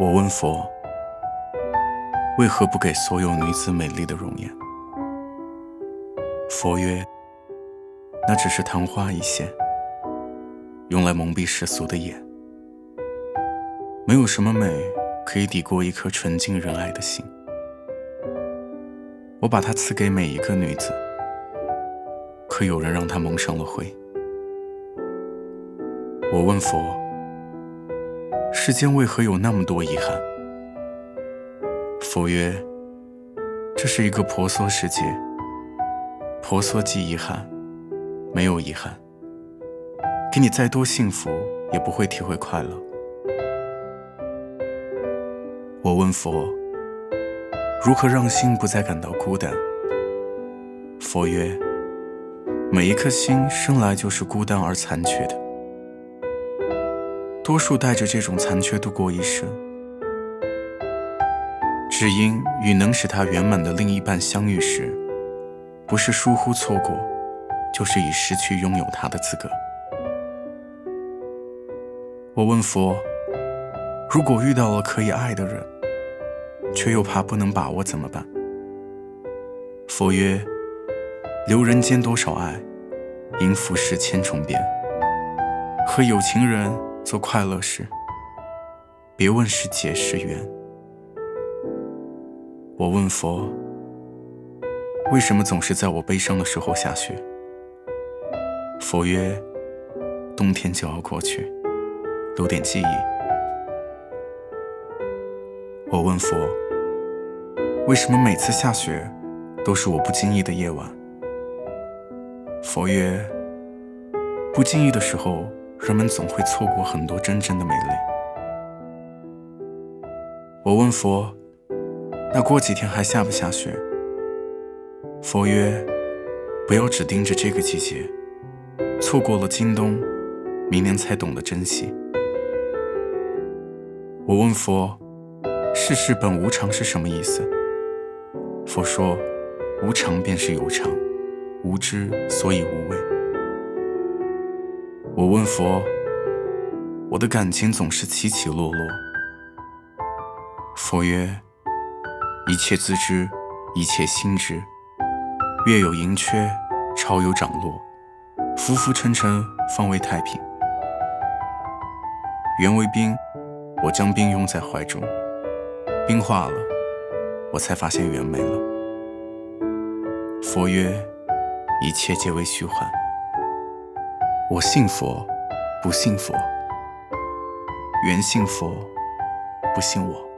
我问佛：为何不给所有女子美丽的容颜？佛曰：那只是昙花一现，用来蒙蔽世俗的眼。没有什么美可以抵过一颗纯净仁爱的心。我把它赐给每一个女子，可有人让她蒙上了灰。我问佛：世间为何有那么多遗憾？佛曰：这是一个婆娑世界，婆娑即遗憾，没有遗憾，给你再多幸福，也不会体会快乐。我问佛。如何让心不再感到孤单？佛曰：每一颗心生来就是孤单而残缺的，多数带着这种残缺度过一生，只因与能使他圆满的另一半相遇时，不是疏忽错过，就是已失去拥有他的资格。我问佛：如果遇到了可以爱的人？却又怕不能把握，怎么办？佛曰：留人间多少爱，应浮世千重变。和有情人做快乐事，别问是劫是缘。我问佛：为什么总是在我悲伤的时候下雪？佛曰：冬天就要过去，留点记忆。我问佛：为什么每次下雪都是我不经意的夜晚？佛曰：不经意的时候，人们总会错过很多真正的美丽。我问佛：那过几天还下不下雪？佛曰：不要只盯着这个季节，错过了今冬，明年才懂得珍惜。我问佛。世事本无常是什么意思？佛说，无常便是有常，无知所以无畏。我问佛，我的感情总是起起落落。佛曰：一切自知，一切心知。月有盈缺，潮有涨落，浮浮沉沉方为太平。缘为冰，我将冰拥在怀中。冰化了，我才发现缘没了。佛曰：一切皆为虚幻。我信佛，不信佛；缘信佛，不信我。